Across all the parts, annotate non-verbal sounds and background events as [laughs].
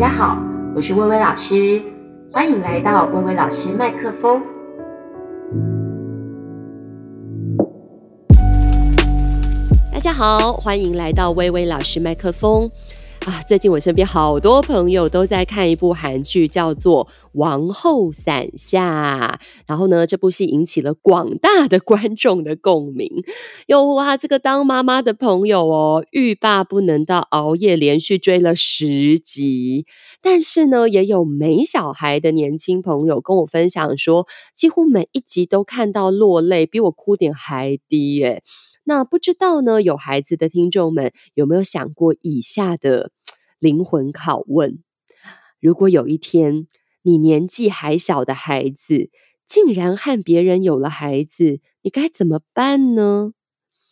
大家好，我是薇薇老师，欢迎来到薇薇老师麦克风。大家好，欢迎来到薇薇老师麦克风。最近我身边好多朋友都在看一部韩剧，叫做《王后伞下》。然后呢，这部戏引起了广大的观众的共鸣。哟哇，这个当妈妈的朋友哦，欲罢不能到熬夜连续追了十集。但是呢，也有没小孩的年轻朋友跟我分享说，几乎每一集都看到落泪，比我哭点还低耶。那不知道呢，有孩子的听众们有没有想过以下的灵魂拷问？如果有一天你年纪还小的孩子竟然和别人有了孩子，你该怎么办呢？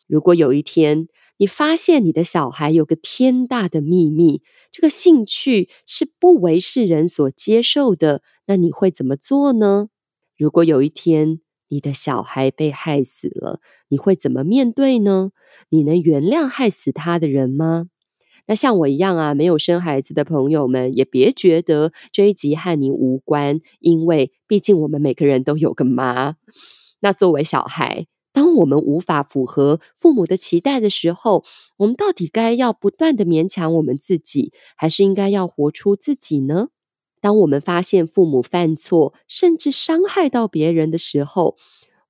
如果有一天你发现你的小孩有个天大的秘密，这个兴趣是不为世人所接受的，那你会怎么做呢？如果有一天，你的小孩被害死了，你会怎么面对呢？你能原谅害死他的人吗？那像我一样啊，没有生孩子的朋友们，也别觉得这一集和你无关，因为毕竟我们每个人都有个妈。那作为小孩，当我们无法符合父母的期待的时候，我们到底该要不断的勉强我们自己，还是应该要活出自己呢？当我们发现父母犯错，甚至伤害到别人的时候，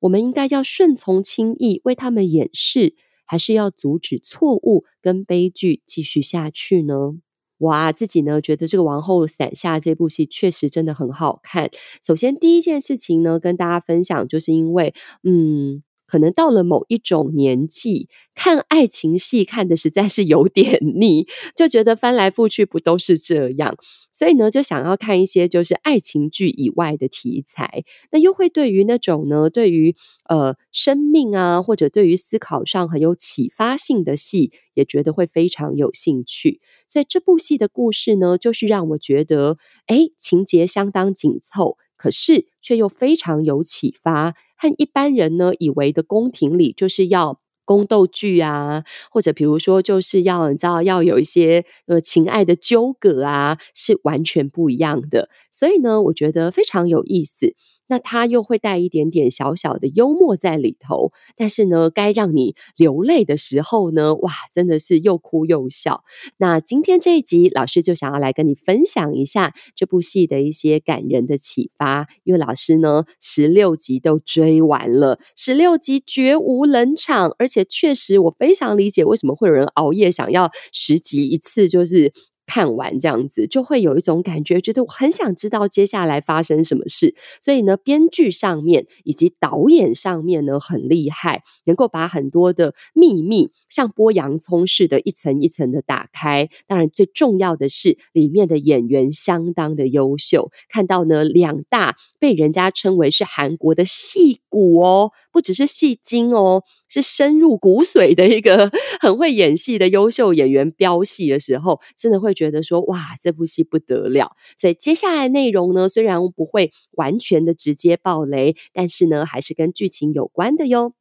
我们应该要顺从轻易为他们掩饰，还是要阻止错误跟悲剧继续下去呢？哇，自己呢觉得这个《王后伞下》这部戏确实真的很好看。首先，第一件事情呢，跟大家分享，就是因为，嗯。可能到了某一种年纪，看爱情戏看的实在是有点 [laughs] 腻，就觉得翻来覆去不都是这样，所以呢，就想要看一些就是爱情剧以外的题材，那又会对于那种呢，对于呃生命啊，或者对于思考上很有启发性的戏，也觉得会非常有兴趣。所以这部戏的故事呢，就是让我觉得，诶，情节相当紧凑。可是却又非常有启发，和一般人呢以为的宫廷里就是要宫斗剧啊，或者比如说就是要你知道要有一些呃情爱的纠葛啊，是完全不一样的。所以呢，我觉得非常有意思。那它又会带一点点小小的幽默在里头，但是呢，该让你流泪的时候呢，哇，真的是又哭又笑。那今天这一集，老师就想要来跟你分享一下这部戏的一些感人的启发，因为老师呢，十六集都追完了，十六集绝无冷场，而且确实我非常理解为什么会有人熬夜想要十集一次，就是。看完这样子，就会有一种感觉，觉得我很想知道接下来发生什么事。所以呢，编剧上面以及导演上面呢，很厉害，能够把很多的秘密像剥洋葱似的，一层一层的打开。当然，最重要的是里面的演员相当的优秀。看到呢，两大被人家称为是韩国的戏骨哦，不只是戏精哦。是深入骨髓的一个 [laughs] 很会演戏的优秀演员飙戏的时候，真的会觉得说哇，这部戏不得了。所以接下来内容呢，虽然不会完全的直接爆雷，但是呢，还是跟剧情有关的哟。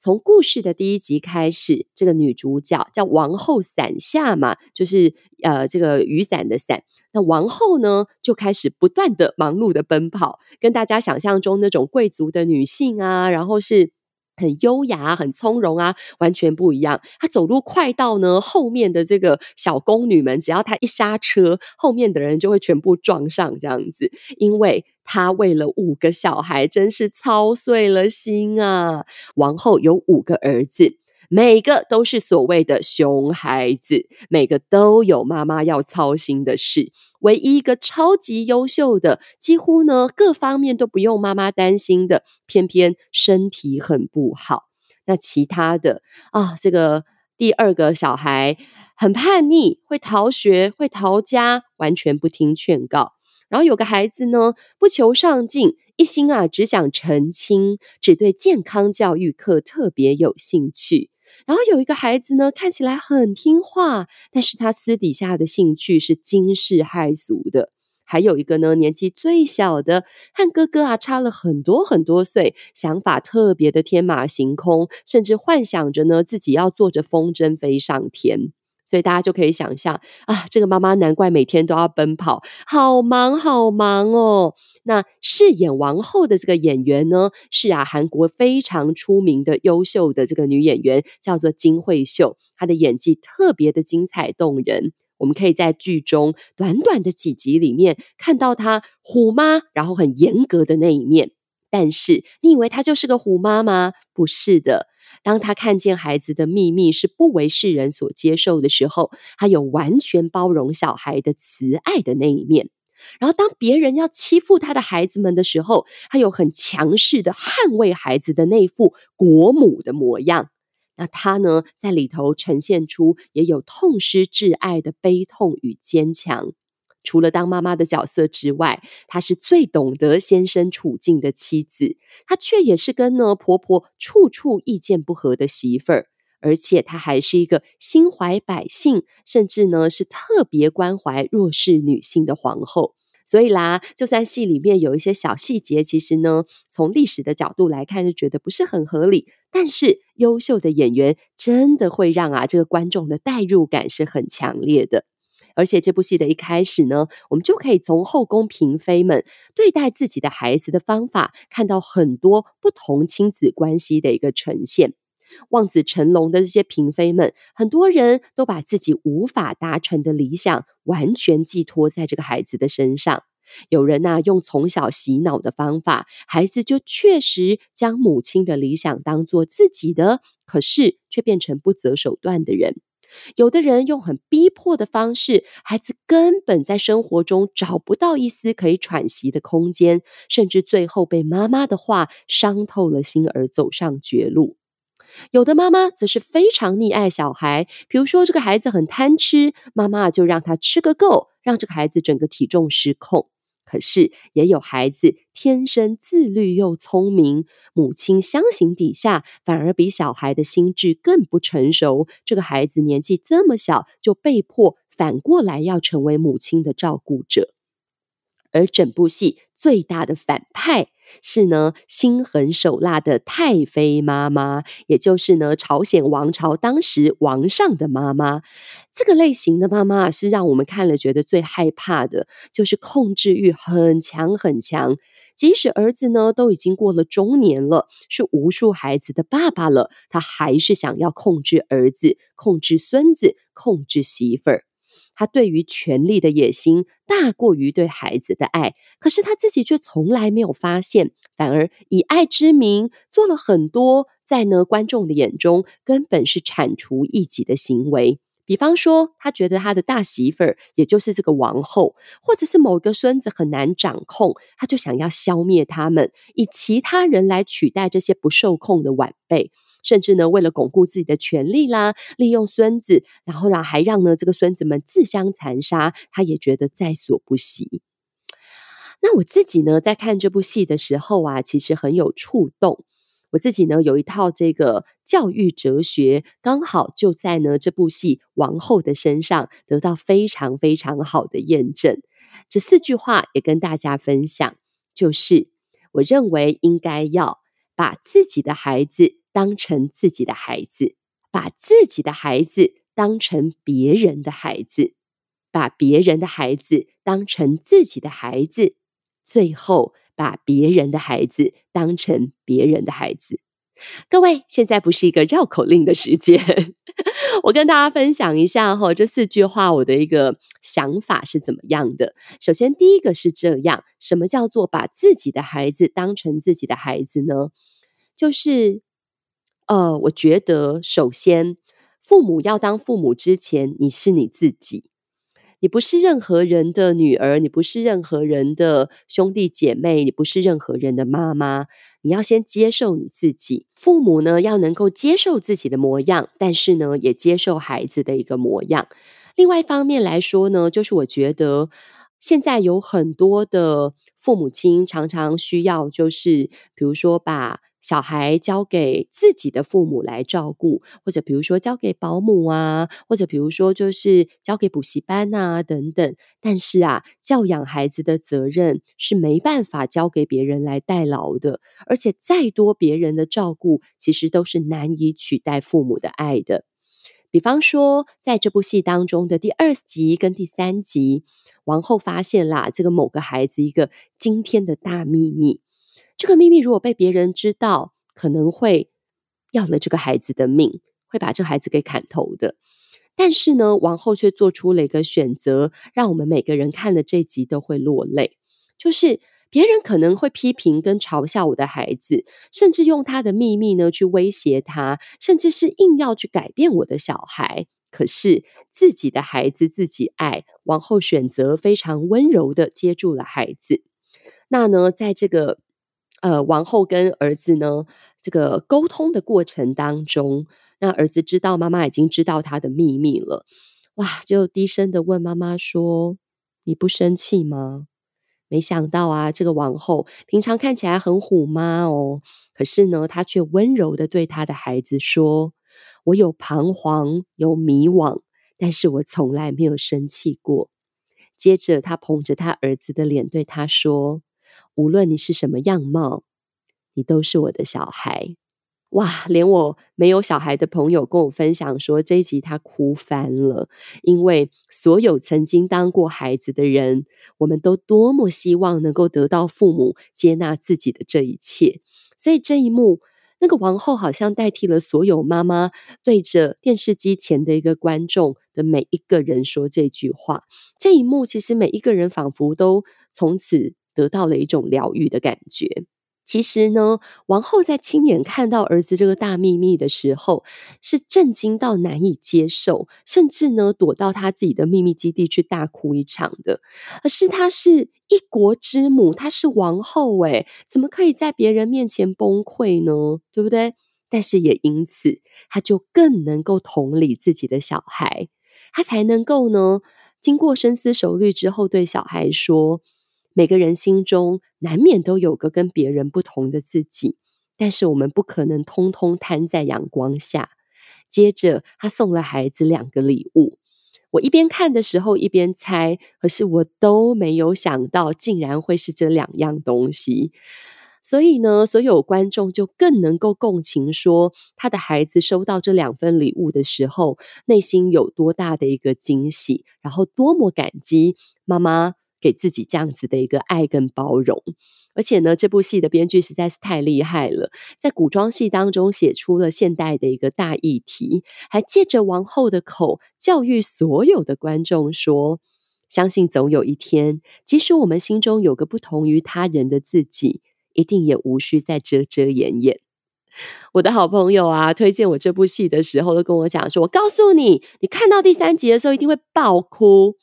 从故事的第一集开始，这个女主角叫王后伞下嘛，就是呃这个雨伞的伞。那王后呢，就开始不断的忙碌的奔跑，跟大家想象中那种贵族的女性啊，然后是。很优雅、很从容啊，完全不一样。他走路快到呢，后面的这个小宫女们，只要他一刹车，后面的人就会全部撞上这样子。因为他为了五个小孩，真是操碎了心啊！王后有五个儿子。每个都是所谓的熊孩子，每个都有妈妈要操心的事。唯一一个超级优秀的，几乎呢各方面都不用妈妈担心的，偏偏身体很不好。那其他的啊，这个第二个小孩很叛逆，会逃学，会逃家，完全不听劝告。然后有个孩子呢，不求上进，一心啊只想成亲，只对健康教育课特别有兴趣。然后有一个孩子呢，看起来很听话，但是他私底下的兴趣是惊世骇俗的。还有一个呢，年纪最小的，和哥哥啊差了很多很多岁，想法特别的天马行空，甚至幻想着呢自己要坐着风筝飞上天。所以大家就可以想象啊，这个妈妈难怪每天都要奔跑，好忙好忙哦。那饰演王后的这个演员呢，是啊，韩国非常出名的优秀的这个女演员，叫做金惠秀，她的演技特别的精彩动人。我们可以在剧中短短的几集里面看到她虎妈，然后很严格的那一面。但是，你以为她就是个虎妈吗？不是的。当他看见孩子的秘密是不为世人所接受的时候，他有完全包容小孩的慈爱的那一面。然后，当别人要欺负他的孩子们的时候，他有很强势的捍卫孩子的那副国母的模样。那他呢，在里头呈现出也有痛失挚爱的悲痛与坚强。除了当妈妈的角色之外，她是最懂得先生处境的妻子，她却也是跟呢婆婆处处意见不合的媳妇儿，而且她还是一个心怀百姓，甚至呢是特别关怀弱势女性的皇后。所以啦，就算戏里面有一些小细节，其实呢从历史的角度来看，就觉得不是很合理，但是优秀的演员真的会让啊这个观众的代入感是很强烈的。而且这部戏的一开始呢，我们就可以从后宫嫔妃们对待自己的孩子的方法，看到很多不同亲子关系的一个呈现。望子成龙的这些嫔妃们，很多人都把自己无法达成的理想完全寄托在这个孩子的身上。有人呢，用从小洗脑的方法，孩子就确实将母亲的理想当做自己的，可是却变成不择手段的人。有的人用很逼迫的方式，孩子根本在生活中找不到一丝可以喘息的空间，甚至最后被妈妈的话伤透了心而走上绝路。有的妈妈则是非常溺爱小孩，比如说这个孩子很贪吃，妈妈就让他吃个够，让这个孩子整个体重失控。可是，也有孩子天生自律又聪明，母亲相形底下，反而比小孩的心智更不成熟。这个孩子年纪这么小，就被迫反过来要成为母亲的照顾者。而整部戏最大的反派是呢，心狠手辣的太妃妈妈，也就是呢，朝鲜王朝当时王上的妈妈。这个类型的妈妈是让我们看了觉得最害怕的，就是控制欲很强很强。即使儿子呢都已经过了中年了，是无数孩子的爸爸了，他还是想要控制儿子、控制孙子、控制媳妇儿。他对于权力的野心大过于对孩子的爱，可是他自己却从来没有发现，反而以爱之名做了很多在呢观众的眼中根本是铲除异己的行为。比方说，他觉得他的大媳妇儿，也就是这个王后，或者是某个孙子很难掌控，他就想要消灭他们，以其他人来取代这些不受控的晚辈。甚至呢，为了巩固自己的权利啦，利用孙子，然后呢，还让呢这个孙子们自相残杀，他也觉得在所不惜。那我自己呢，在看这部戏的时候啊，其实很有触动。我自己呢，有一套这个教育哲学，刚好就在呢这部戏王后的身上得到非常非常好的验证。这四句话也跟大家分享，就是我认为应该要把自己的孩子。当成自己的孩子，把自己的孩子当成别人的孩子，把别人的孩子当成自己的孩子，最后把别人的孩子当成别人的孩子。各位，现在不是一个绕口令的时间，[laughs] 我跟大家分享一下哈，这四句话我的一个想法是怎么样的。首先，第一个是这样：什么叫做把自己的孩子当成自己的孩子呢？就是。呃，我觉得首先，父母要当父母之前，你是你自己，你不是任何人的女儿，你不是任何人的兄弟姐妹，你不是任何人的妈妈，你要先接受你自己。父母呢，要能够接受自己的模样，但是呢，也接受孩子的一个模样。另外一方面来说呢，就是我觉得现在有很多的父母亲常常需要，就是比如说把。小孩交给自己的父母来照顾，或者比如说交给保姆啊，或者比如说就是交给补习班啊等等。但是啊，教养孩子的责任是没办法交给别人来代劳的，而且再多别人的照顾，其实都是难以取代父母的爱的。比方说，在这部戏当中的第二集跟第三集，王后发现啦，这个某个孩子一个惊天的大秘密。这个秘密如果被别人知道，可能会要了这个孩子的命，会把这孩子给砍头的。但是呢，王后却做出了一个选择，让我们每个人看了这集都会落泪，就是。别人可能会批评跟嘲笑我的孩子，甚至用他的秘密呢去威胁他，甚至是硬要去改变我的小孩。可是自己的孩子自己爱，王后选择非常温柔的接住了孩子。那呢，在这个呃王后跟儿子呢这个沟通的过程当中，那儿子知道妈妈已经知道他的秘密了，哇，就低声的问妈妈说：“你不生气吗？”没想到啊，这个王后平常看起来很虎妈哦，可是呢，她却温柔的对她的孩子说：“我有彷徨，有迷惘，但是我从来没有生气过。”接着，她捧着她儿子的脸对他说：“无论你是什么样貌，你都是我的小孩。”哇！连我没有小孩的朋友跟我分享说，这一集他哭翻了，因为所有曾经当过孩子的人，我们都多么希望能够得到父母接纳自己的这一切。所以这一幕，那个王后好像代替了所有妈妈对着电视机前的一个观众的每一个人说这句话。这一幕，其实每一个人仿佛都从此得到了一种疗愈的感觉。其实呢，王后在亲眼看到儿子这个大秘密的时候，是震惊到难以接受，甚至呢，躲到他自己的秘密基地去大哭一场的。而是她是一国之母，她是王后，诶，怎么可以在别人面前崩溃呢？对不对？但是也因此，她就更能够同理自己的小孩，她才能够呢，经过深思熟虑之后，对小孩说。每个人心中难免都有个跟别人不同的自己，但是我们不可能通通摊在阳光下。接着，他送了孩子两个礼物。我一边看的时候一边猜，可是我都没有想到，竟然会是这两样东西。所以呢，所有观众就更能够共情，说他的孩子收到这两份礼物的时候，内心有多大的一个惊喜，然后多么感激妈妈。给自己这样子的一个爱跟包容，而且呢，这部戏的编剧实在是太厉害了，在古装戏当中写出了现代的一个大议题，还借着王后的口教育所有的观众说：相信总有一天，即使我们心中有个不同于他人的自己，一定也无需再遮遮掩掩。我的好朋友啊，推荐我这部戏的时候，都跟我讲说：我告诉你，你看到第三集的时候，一定会爆哭。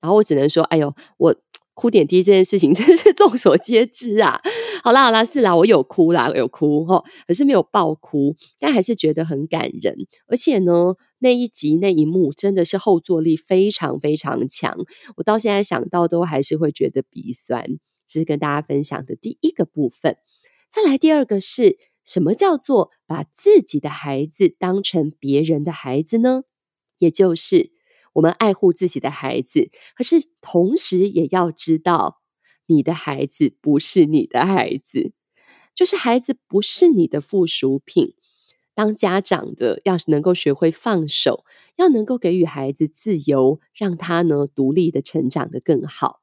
然后我只能说，哎呦，我哭点滴这件事情 [laughs] 真是众所皆知啊！好啦好啦，是啦，我有哭啦，有哭齁，可是没有爆哭，但还是觉得很感人。而且呢，那一集那一幕真的是后坐力非常非常强，我到现在想到都还是会觉得鼻酸。这是跟大家分享的第一个部分。再来第二个是什么叫做把自己的孩子当成别人的孩子呢？也就是。我们爱护自己的孩子，可是同时也要知道，你的孩子不是你的孩子，就是孩子不是你的附属品。当家长的要能够学会放手，要能够给予孩子自由，让他呢独立的成长的更好。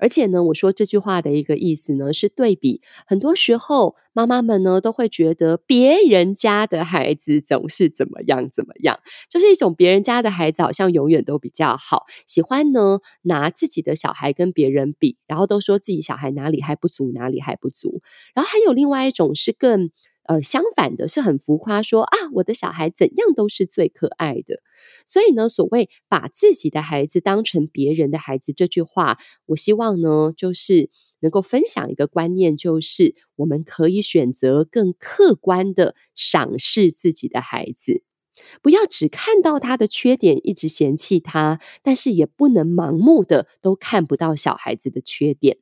而且呢，我说这句话的一个意思呢，是对比。很多时候，妈妈们呢都会觉得别人家的孩子总是怎么样怎么样，就是一种别人家的孩子好像永远都比较好，喜欢呢拿自己的小孩跟别人比，然后都说自己小孩哪里还不足，哪里还不足。然后还有另外一种是更。呃，相反的是很浮夸说，啊，我的小孩怎样都是最可爱的。所以呢，所谓把自己的孩子当成别人的孩子这句话，我希望呢，就是能够分享一个观念，就是我们可以选择更客观的赏识自己的孩子，不要只看到他的缺点，一直嫌弃他，但是也不能盲目的都看不到小孩子的缺点。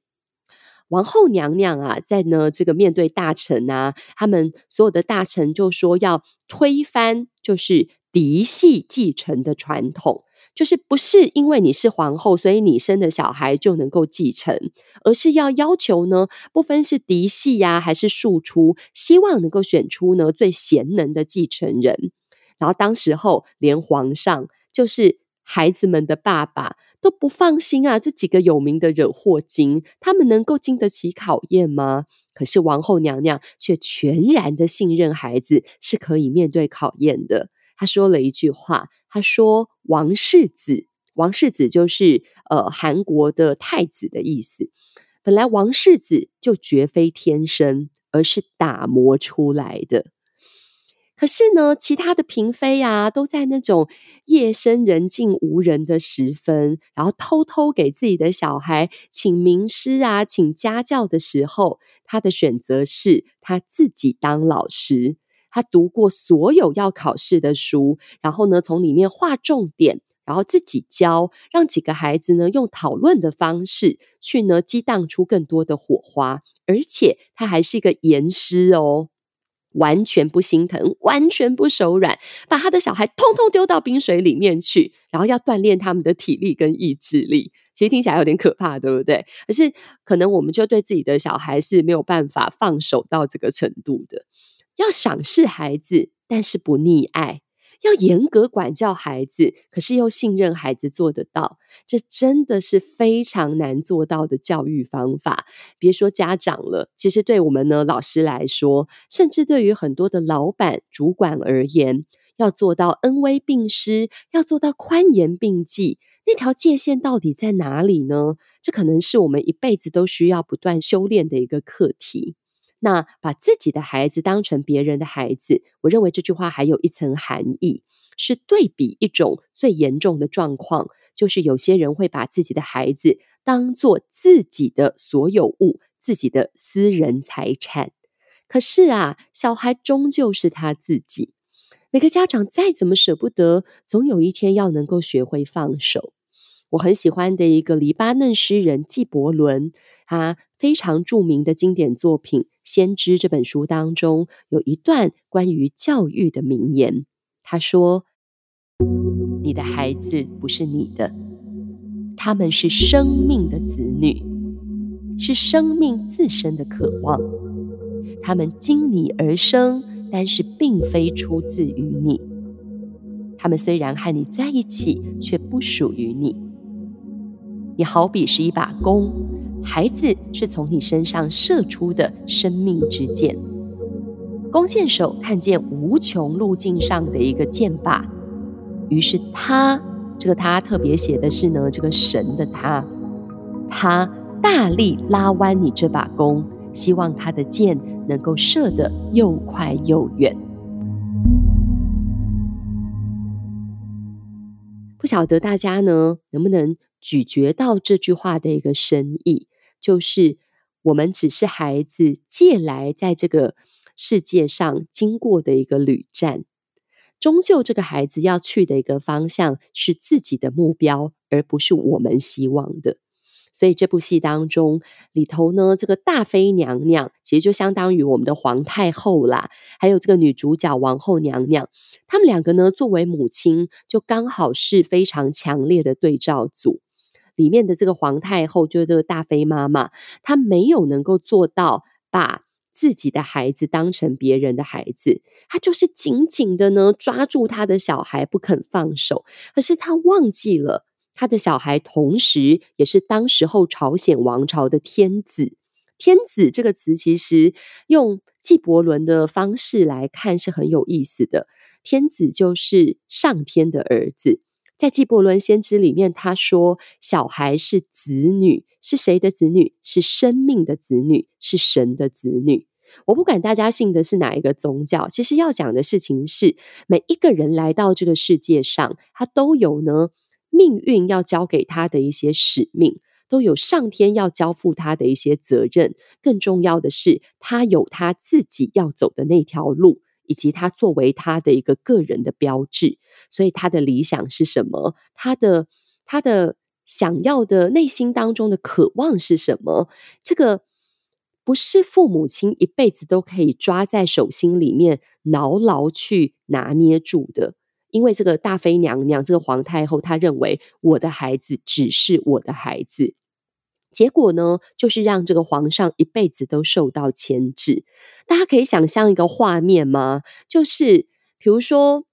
王后娘娘啊，在呢这个面对大臣啊，他们所有的大臣就说要推翻，就是嫡系继承的传统，就是不是因为你是皇后，所以你生的小孩就能够继承，而是要要求呢，不分是嫡系呀、还是庶出，希望能够选出呢最贤能的继承人。然后当时候连皇上就是孩子们的爸爸都不放心啊，这几个有名的惹祸精，他们能够经得起考验吗？可是王后娘娘却全然的信任孩子是可以面对考验的。她说了一句话，她说：“王世子，王世子就是呃韩国的太子的意思。本来王世子就绝非天生，而是打磨出来的。”可是呢，其他的嫔妃啊，都在那种夜深人静无人的时分，然后偷偷给自己的小孩请名师啊，请家教的时候，他的选择是他自己当老师。他读过所有要考试的书，然后呢，从里面划重点，然后自己教，让几个孩子呢，用讨论的方式去呢，激荡出更多的火花。而且他还是一个严师哦。完全不心疼，完全不手软，把他的小孩通通丢到冰水里面去，然后要锻炼他们的体力跟意志力。其实听起来有点可怕，对不对？可是可能我们就对自己的小孩是没有办法放手到这个程度的，要赏识孩子，但是不溺爱。要严格管教孩子，可是又信任孩子做得到，这真的是非常难做到的教育方法。别说家长了，其实对我们呢，老师来说，甚至对于很多的老板、主管而言，要做到恩威并施，要做到宽严并济，那条界限到底在哪里呢？这可能是我们一辈子都需要不断修炼的一个课题。那把自己的孩子当成别人的孩子，我认为这句话还有一层含义，是对比一种最严重的状况，就是有些人会把自己的孩子当做自己的所有物，自己的私人财产。可是啊，小孩终究是他自己，每个家长再怎么舍不得，总有一天要能够学会放手。我很喜欢的一个黎巴嫩诗人纪伯伦，他非常著名的经典作品《先知》这本书当中，有一段关于教育的名言。他说：“你的孩子不是你的，他们是生命的子女，是生命自身的渴望。他们经你而生，但是并非出自于你。他们虽然和你在一起，却不属于你。”你好比是一把弓，孩子是从你身上射出的生命之箭。弓箭手看见无穷路径上的一个箭靶，于是他，这个他特别写的是呢，这个神的他，他大力拉弯你这把弓，希望他的箭能够射得又快又远。不晓得大家呢，能不能？咀嚼到这句话的一个深意，就是我们只是孩子借来在这个世界上经过的一个旅站，终究这个孩子要去的一个方向是自己的目标，而不是我们希望的。所以这部戏当中里头呢，这个大妃娘娘其实就相当于我们的皇太后啦，还有这个女主角王后娘娘，她们两个呢，作为母亲，就刚好是非常强烈的对照组。里面的这个皇太后，就是这个大妃妈妈，她没有能够做到把自己的孩子当成别人的孩子，她就是紧紧的呢抓住她的小孩不肯放手。可是她忘记了，她的小孩同时也是当时候朝鲜王朝的天子。天子这个词其实用纪伯伦的方式来看是很有意思的，天子就是上天的儿子。在纪伯伦先知里面，他说：“小孩是子女，是谁的子女？是生命的子女，是神的子女。”我不管大家信的是哪一个宗教，其实要讲的事情是，每一个人来到这个世界上，他都有呢命运要交给他的一些使命，都有上天要交付他的一些责任。更重要的是，他有他自己要走的那条路。以及他作为他的一个个人的标志，所以他的理想是什么？他的他的想要的内心当中的渴望是什么？这个不是父母亲一辈子都可以抓在手心里面牢牢去拿捏住的。因为这个大妃娘娘，这个皇太后，她认为我的孩子只是我的孩子。结果呢，就是让这个皇上一辈子都受到牵制。大家可以想象一个画面吗？就是比如说，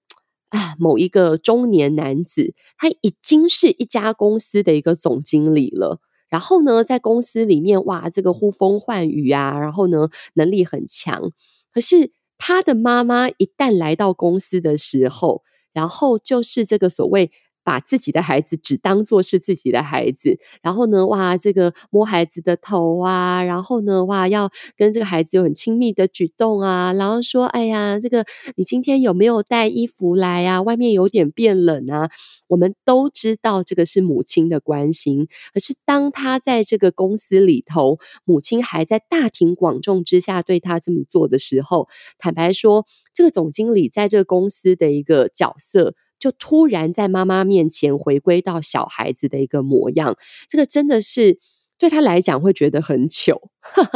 啊，某一个中年男子，他已经是一家公司的一个总经理了。然后呢，在公司里面，哇，这个呼风唤雨啊，然后呢，能力很强。可是他的妈妈一旦来到公司的时候，然后就是这个所谓。把自己的孩子只当做是自己的孩子，然后呢，哇，这个摸孩子的头啊，然后呢，哇，要跟这个孩子有很亲密的举动啊，然后说，哎呀，这个你今天有没有带衣服来啊？外面有点变冷啊。我们都知道这个是母亲的关心，可是当他在这个公司里头，母亲还在大庭广众之下对他这么做的时候，坦白说，这个总经理在这个公司的一个角色。就突然在妈妈面前回归到小孩子的一个模样，这个真的是对他来讲会觉得很糗，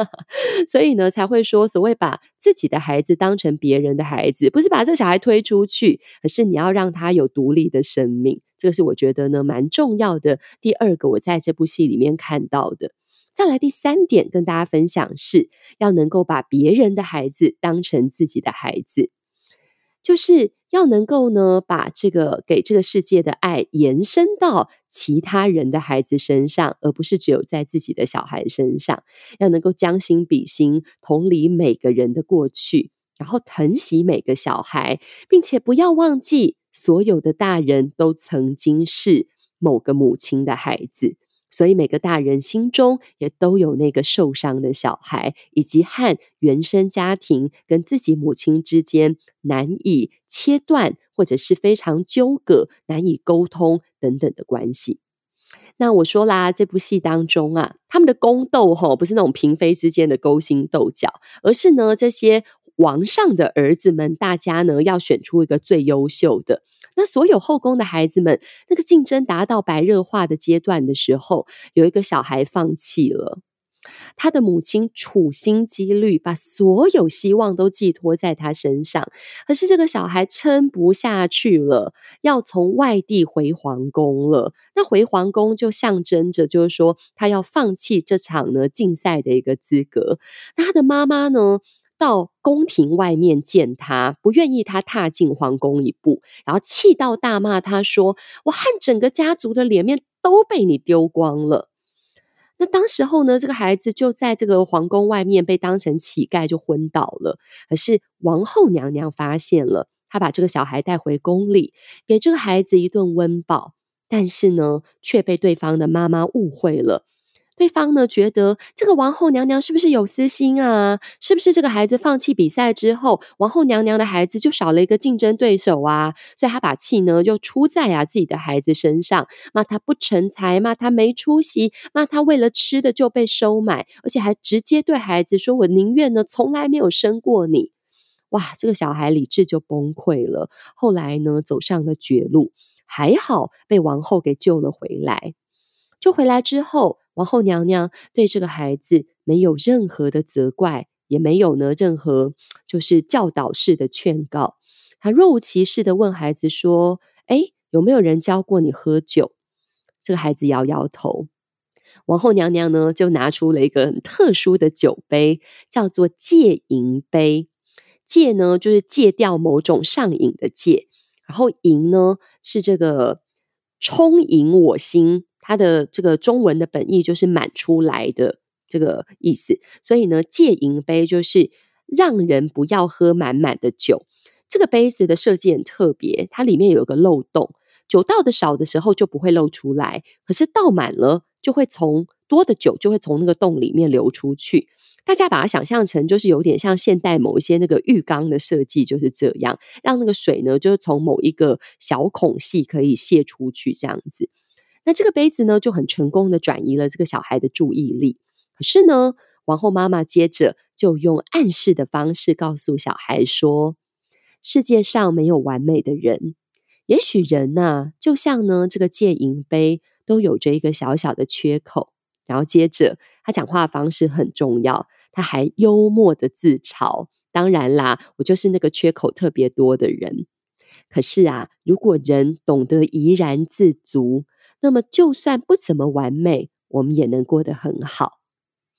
[laughs] 所以呢才会说所谓把自己的孩子当成别人的孩子，不是把这小孩推出去，而是你要让他有独立的生命。这个是我觉得呢蛮重要的。第二个我在这部戏里面看到的，再来第三点跟大家分享是要能够把别人的孩子当成自己的孩子。就是要能够呢，把这个给这个世界的爱延伸到其他人的孩子身上，而不是只有在自己的小孩身上。要能够将心比心，同理每个人的过去，然后疼惜每个小孩，并且不要忘记，所有的大人都曾经是某个母亲的孩子。所以每个大人心中也都有那个受伤的小孩，以及和原生家庭跟自己母亲之间难以切断，或者是非常纠葛、难以沟通等等的关系。那我说啦，这部戏当中啊，他们的宫斗吼，不是那种嫔妃之间的勾心斗角，而是呢，这些王上的儿子们，大家呢要选出一个最优秀的。那所有后宫的孩子们，那个竞争达到白热化的阶段的时候，有一个小孩放弃了。他的母亲处心积虑，把所有希望都寄托在他身上。可是这个小孩撑不下去了，要从外地回皇宫了。那回皇宫就象征着，就是说他要放弃这场呢竞赛的一个资格。那他的妈妈呢？到宫廷外面见他，不愿意他踏进皇宫一步，然后气到大骂他说：“我和整个家族的脸面都被你丢光了。”那当时候呢，这个孩子就在这个皇宫外面被当成乞丐就昏倒了。可是王后娘娘发现了，她把这个小孩带回宫里，给这个孩子一顿温饱，但是呢，却被对方的妈妈误会了。对方呢，觉得这个王后娘娘是不是有私心啊？是不是这个孩子放弃比赛之后，王后娘娘的孩子就少了一个竞争对手啊？所以他把气呢又出在啊自己的孩子身上，骂他不成才，骂他没出息，骂他为了吃的就被收买，而且还直接对孩子说：“我宁愿呢从来没有生过你。”哇，这个小孩理智就崩溃了。后来呢走上了绝路，还好被王后给救了回来。就回来之后。王后娘娘对这个孩子没有任何的责怪，也没有呢任何就是教导式的劝告。她若无其事的问孩子说：“诶，有没有人教过你喝酒？”这个孩子摇摇头。王后娘娘呢就拿出了一个很特殊的酒杯，叫做戒淫杯。戒呢就是戒掉某种上瘾的戒，然后淫呢是这个充盈我心。它的这个中文的本意就是满出来的这个意思，所以呢，戒淫杯就是让人不要喝满满的酒。这个杯子的设计很特别，它里面有个漏洞，酒倒的少的时候就不会漏出来，可是倒满了就会从多的酒就会从那个洞里面流出去。大家把它想象成就是有点像现代某一些那个浴缸的设计，就是这样，让那个水呢就是从某一个小孔隙可以泄出去，这样子。那这个杯子呢，就很成功的转移了这个小孩的注意力。可是呢，王后妈妈接着就用暗示的方式告诉小孩说：“世界上没有完美的人，也许人呢、啊，就像呢这个戒淫杯，都有着一个小小的缺口。”然后接着他讲话方式很重要，他还幽默的自嘲：“当然啦，我就是那个缺口特别多的人。可是啊，如果人懂得怡然自足。”那么，就算不怎么完美，我们也能过得很好。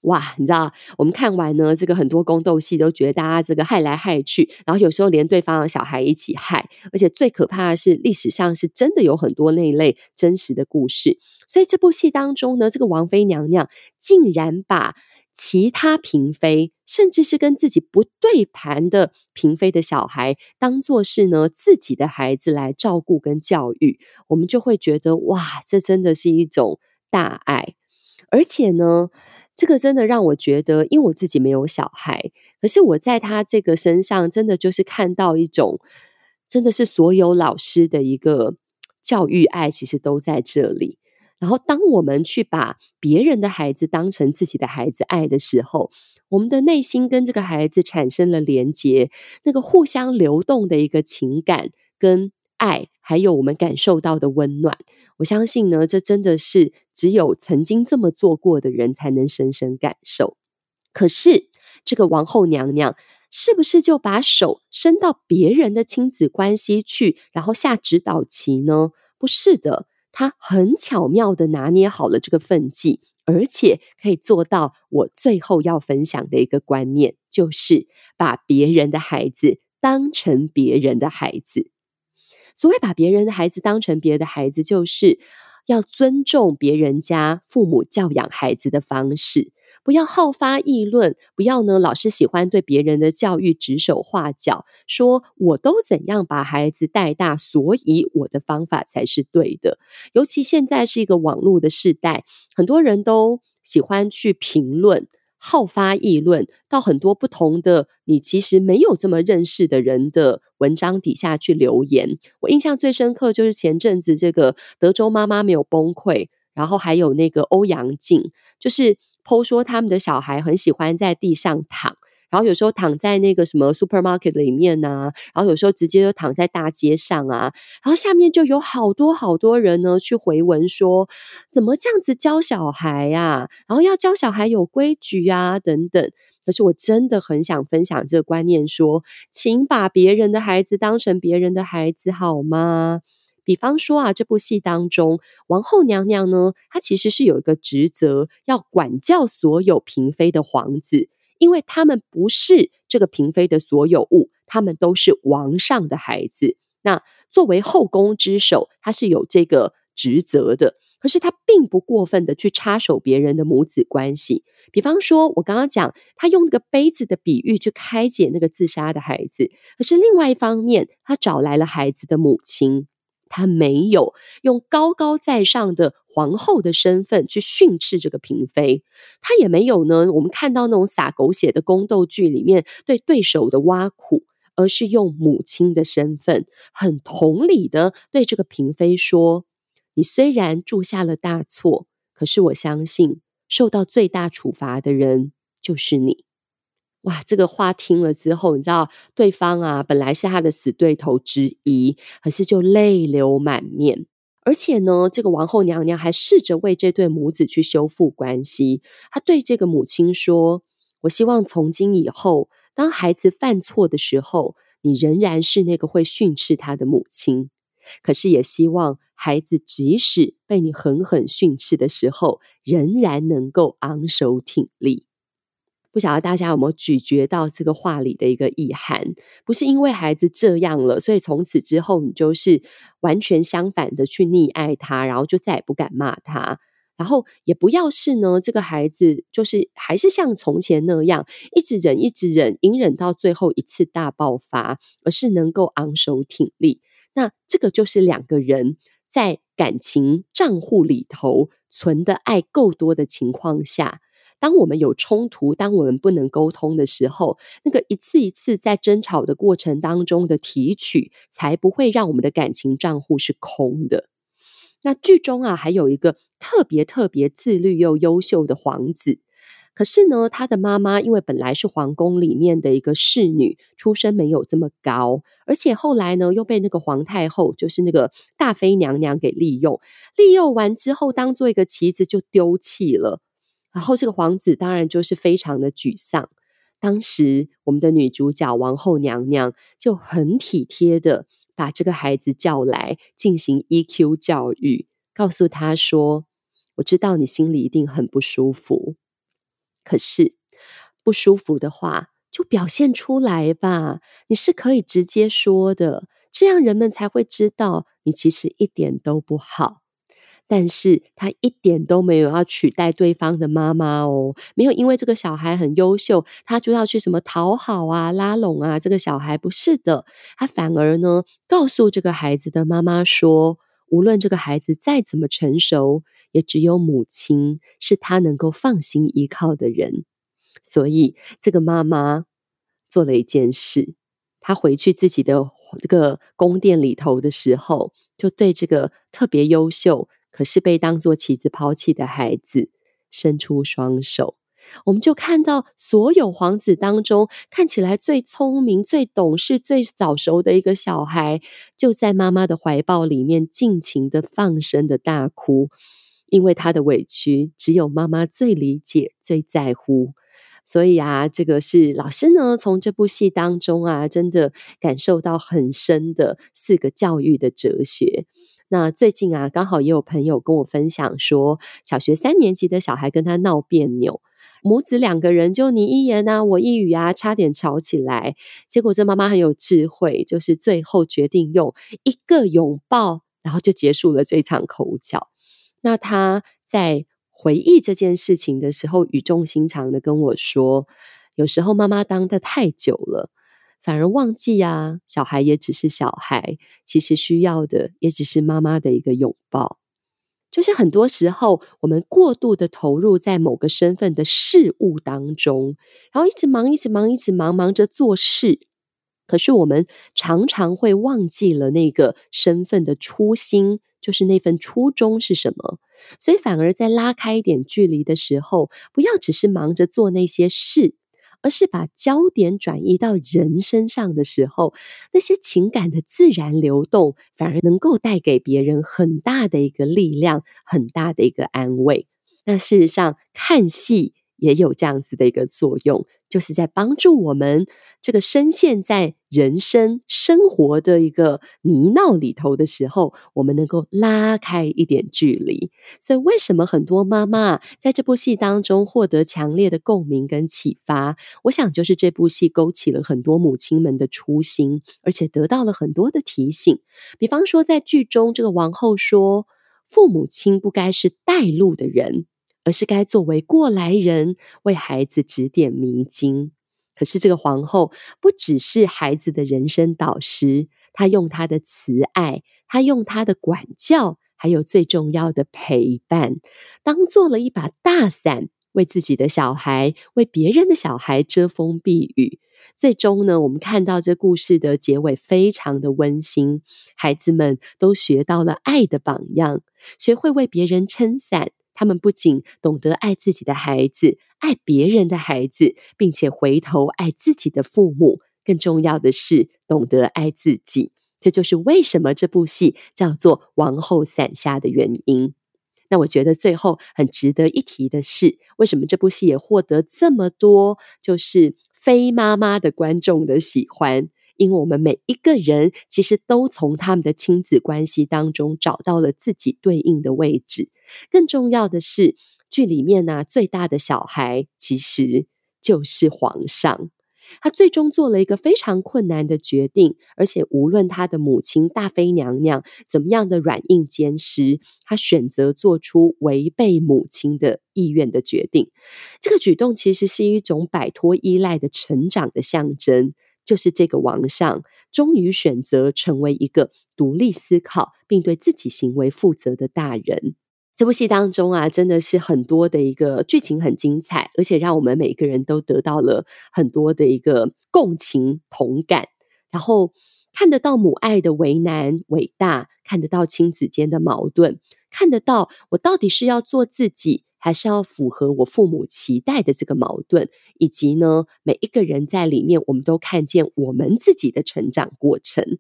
哇，你知道，我们看完呢，这个很多宫斗戏都觉得大家这个害来害去，然后有时候连对方的小孩一起害，而且最可怕的是历史上是真的有很多那一类真实的故事。所以这部戏当中呢，这个王妃娘娘竟然把其他嫔妃，甚至是跟自己不对盘的嫔妃的小孩，当做是呢自己的孩子来照顾跟教育，我们就会觉得哇，这真的是一种大爱，而且呢。这个真的让我觉得，因为我自己没有小孩，可是我在他这个身上，真的就是看到一种，真的是所有老师的一个教育爱，其实都在这里。然后，当我们去把别人的孩子当成自己的孩子爱的时候，我们的内心跟这个孩子产生了连结，那个互相流动的一个情感跟。爱，还有我们感受到的温暖，我相信呢，这真的是只有曾经这么做过的人才能深深感受。可是，这个王后娘娘是不是就把手伸到别人的亲子关系去，然后下指导棋呢？不是的，他很巧妙的拿捏好了这个分际，而且可以做到我最后要分享的一个观念，就是把别人的孩子当成别人的孩子。所谓把别人的孩子当成别的孩子，就是要尊重别人家父母教养孩子的方式，不要好发议论，不要呢老是喜欢对别人的教育指手画脚，说我都怎样把孩子带大，所以我的方法才是对的。尤其现在是一个网络的时代，很多人都喜欢去评论。好发议论，到很多不同的你其实没有这么认识的人的文章底下去留言。我印象最深刻就是前阵子这个德州妈妈没有崩溃，然后还有那个欧阳靖，就是剖说他们的小孩很喜欢在地上躺。然后有时候躺在那个什么 supermarket 里面呐、然后有时候直接就躺在大街上啊，然后下面就有好多好多人呢去回文说，怎么这样子教小孩呀、啊？然后要教小孩有规矩啊，等等。可是我真的很想分享这个观念说，说请把别人的孩子当成别人的孩子好吗？比方说啊，这部戏当中，王后娘娘呢，她其实是有一个职责，要管教所有嫔妃的皇子。因为他们不是这个嫔妃的所有物，他们都是王上的孩子。那作为后宫之首，他是有这个职责的。可是他并不过分的去插手别人的母子关系。比方说，我刚刚讲，他用那个杯子的比喻去开解那个自杀的孩子。可是另外一方面，他找来了孩子的母亲。他没有用高高在上的皇后的身份去训斥这个嫔妃，他也没有呢。我们看到那种洒狗血的宫斗剧里面对对手的挖苦，而是用母亲的身份，很同理的对这个嫔妃说：“你虽然铸下了大错，可是我相信受到最大处罚的人就是你。”哇，这个话听了之后，你知道对方啊，本来是他的死对头之一，可是就泪流满面。而且呢，这个王后娘娘还试着为这对母子去修复关系。她对这个母亲说：“我希望从今以后，当孩子犯错的时候，你仍然是那个会训斥他的母亲。可是也希望孩子即使被你狠狠训斥的时候，仍然能够昂首挺立。”不晓得大家有没有咀嚼到这个话里的一个意涵？不是因为孩子这样了，所以从此之后你就是完全相反的去溺爱他，然后就再也不敢骂他。然后也不要是呢，这个孩子就是还是像从前那样一直忍，一直忍，隐忍到最后一次大爆发，而是能够昂首挺立。那这个就是两个人在感情账户里头存的爱够多的情况下。当我们有冲突，当我们不能沟通的时候，那个一次一次在争吵的过程当中的提取，才不会让我们的感情账户是空的。那剧中啊，还有一个特别特别自律又优秀的皇子，可是呢，他的妈妈因为本来是皇宫里面的一个侍女，出身没有这么高，而且后来呢，又被那个皇太后，就是那个大妃娘娘给利用，利用完之后，当做一个棋子就丢弃了。然后这个皇子当然就是非常的沮丧。当时我们的女主角王后娘娘就很体贴的把这个孩子叫来进行 EQ 教育，告诉他说：“我知道你心里一定很不舒服，可是不舒服的话，就表现出来吧，你是可以直接说的，这样人们才会知道你其实一点都不好。但是他一点都没有要取代对方的妈妈哦，没有因为这个小孩很优秀，他就要去什么讨好啊、拉拢啊，这个小孩不是的，他反而呢告诉这个孩子的妈妈说，无论这个孩子再怎么成熟，也只有母亲是他能够放心依靠的人。所以，这个妈妈做了一件事，她回去自己的这个宫殿里头的时候，就对这个特别优秀，可是被当作棋子抛弃的孩子伸出双手。我们就看到，所有皇子当中看起来最聪明、最懂事、最早熟的一个小孩，就在妈妈的怀抱里面尽情的放声的大哭，因为他的委屈只有妈妈最理解、最在乎。所以啊，这个是老师呢，从这部戏当中啊，真的感受到很深的四个教育的哲学。那最近啊，刚好也有朋友跟我分享说，小学三年级的小孩跟他闹别扭，母子两个人就你一言啊，我一语啊，差点吵起来。结果这妈妈很有智慧，就是最后决定用一个拥抱，然后就结束了这场口角。那他在。回忆这件事情的时候，语重心长的跟我说：“有时候妈妈当的太久了，反而忘记啊，小孩也只是小孩，其实需要的也只是妈妈的一个拥抱。就是很多时候，我们过度的投入在某个身份的事物当中，然后一直忙，一直忙，一直忙，忙着做事。可是我们常常会忘记了那个身份的初心。”就是那份初衷是什么？所以反而在拉开一点距离的时候，不要只是忙着做那些事，而是把焦点转移到人身上的时候，那些情感的自然流动，反而能够带给别人很大的一个力量，很大的一个安慰。那事实上，看戏也有这样子的一个作用。就是在帮助我们这个深陷在人生生活的一个泥淖里头的时候，我们能够拉开一点距离。所以，为什么很多妈妈在这部戏当中获得强烈的共鸣跟启发？我想，就是这部戏勾起了很多母亲们的初心，而且得到了很多的提醒。比方说，在剧中，这个王后说：“父母亲不该是带路的人。”而是该作为过来人，为孩子指点迷津。可是这个皇后不只是孩子的人生导师，她用她的慈爱，她用她的管教，还有最重要的陪伴，当做了一把大伞，为自己的小孩，为别人的小孩遮风避雨。最终呢，我们看到这故事的结尾非常的温馨，孩子们都学到了爱的榜样，学会为别人撑伞。他们不仅懂得爱自己的孩子，爱别人的孩子，并且回头爱自己的父母。更重要的是，懂得爱自己。这就是为什么这部戏叫做《王后伞下》的原因。那我觉得最后很值得一提的是，为什么这部戏也获得这么多就是非妈妈的观众的喜欢？因为我们每一个人其实都从他们的亲子关系当中找到了自己对应的位置。更重要的是，剧里面呢，最大的小孩其实就是皇上。他最终做了一个非常困难的决定，而且无论他的母亲大妃娘娘怎么样的软硬兼施，他选择做出违背母亲的意愿的决定。这个举动其实是一种摆脱依赖的成长的象征。就是这个王上终于选择成为一个独立思考并对自己行为负责的大人。这部戏当中啊，真的是很多的一个剧情很精彩，而且让我们每个人都得到了很多的一个共情同感，然后看得到母爱的为难伟大，看得到亲子间的矛盾，看得到我到底是要做自己。还是要符合我父母期待的这个矛盾，以及呢，每一个人在里面，我们都看见我们自己的成长过程。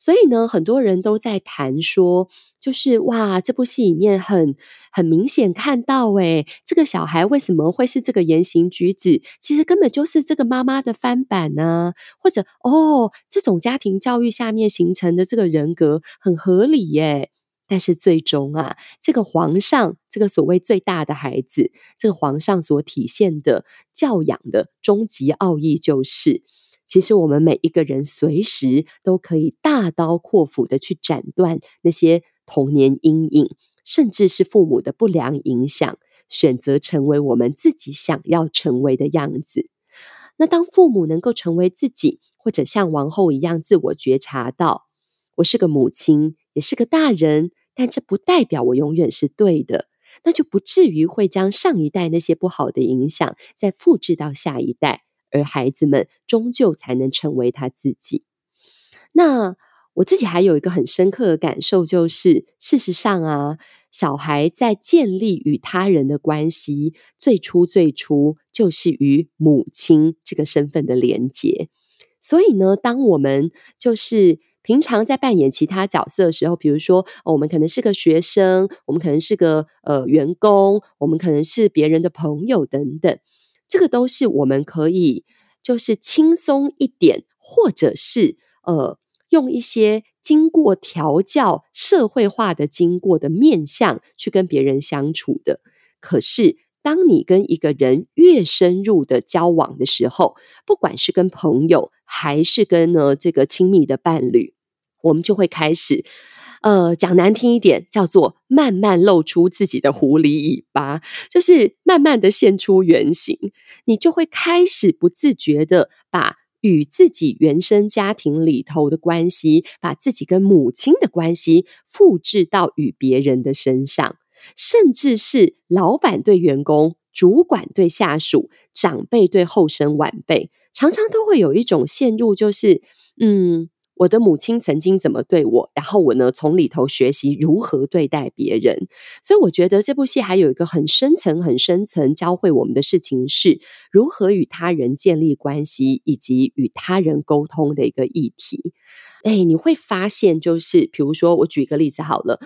所以呢，很多人都在谈说，就是哇，这部戏里面很很明显看到，诶，这个小孩为什么会是这个言行举止，其实根本就是这个妈妈的翻版呢？或者哦，这种家庭教育下面形成的这个人格很合理耶。但是最终啊，这个皇上，这个所谓最大的孩子，这个皇上所体现的教养的终极奥义，就是其实我们每一个人随时都可以大刀阔斧的去斩断那些童年阴影，甚至是父母的不良影响，选择成为我们自己想要成为的样子。那当父母能够成为自己，或者像王后一样自我觉察到，我是个母亲，也是个大人，但这不代表我永远是对的，那就不至于会将上一代那些不好的影响再复制到下一代，而孩子们终究才能成为他自己。那我自己还有一个很深刻的感受，就是事实上啊，小孩在建立与他人的关系，最初最初就是与母亲这个身份的连结。所以呢，当我们就是平常在扮演其他角色的时候，比如说，我们可能是个学生，我们可能是个呃员工，我们可能是别人的朋友等等，这个都是我们可以就是轻松一点，或者是呃。用一些经过调教、社会化的经过的面相去跟别人相处的。可是，当你跟一个人越深入的交往的时候，不管是跟朋友还是跟呢这个亲密的伴侣，我们就会开始，呃，讲难听一点，叫做慢慢露出自己的狐狸尾巴，就是慢慢的现出原形。你就会开始不自觉的把。与自己原生家庭里头的关系，把自己跟母亲的关系复制到与别人的身上，甚至是老板对员工、主管对下属、长辈对后生晚辈，常常都会有一种陷入，就是嗯。我的母亲曾经怎么对我，然后我呢，从里头学习如何对待别人。所以我觉得这部戏还有一个很深层、很深层教会我们的事情是如何与他人建立关系，以及与他人沟通的一个议题。哎，你会发现，就是比如说，我举一个例子好了，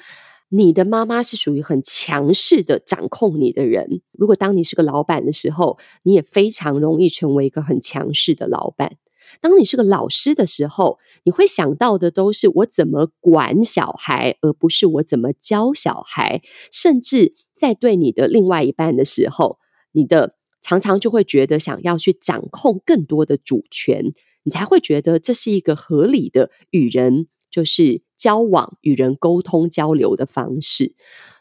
你的妈妈是属于很强势的掌控你的人。如果当你是个老板的时候，你也非常容易成为一个很强势的老板。当你是个老师的时候，你会想到的都是我怎么管小孩，而不是我怎么教小孩。甚至在对你的另外一半的时候，你的常常就会觉得想要去掌控更多的主权，你才会觉得这是一个合理的与人就是交往、与人沟通交流的方式。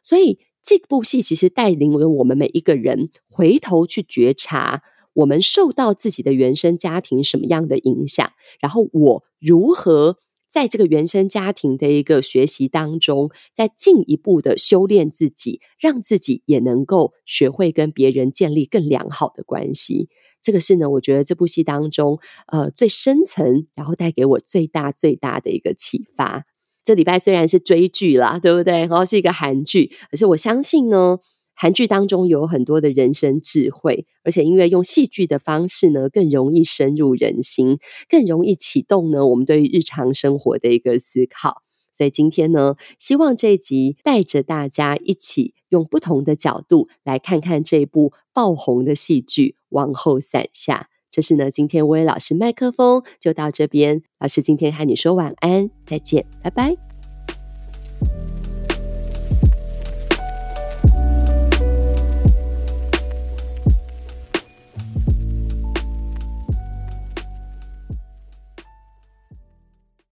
所以这部戏其实带领了我们每一个人回头去觉察。我们受到自己的原生家庭什么样的影响？然后我如何在这个原生家庭的一个学习当中，再进一步的修炼自己，让自己也能够学会跟别人建立更良好的关系。这个是呢，我觉得这部戏当中呃最深层，然后带给我最大最大的一个启发。这礼拜虽然是追剧啦，对不对？然后是一个韩剧，可是我相信呢。韩剧当中有很多的人生智慧，而且因为用戏剧的方式呢，更容易深入人心，更容易启动呢我们对于日常生活的一个思考。所以今天呢，希望这一集带着大家一起用不同的角度来看看这部爆红的戏剧《王后伞下》。这是呢，今天薇薇老师麦克风就到这边，老师今天和你说晚安，再见，拜拜。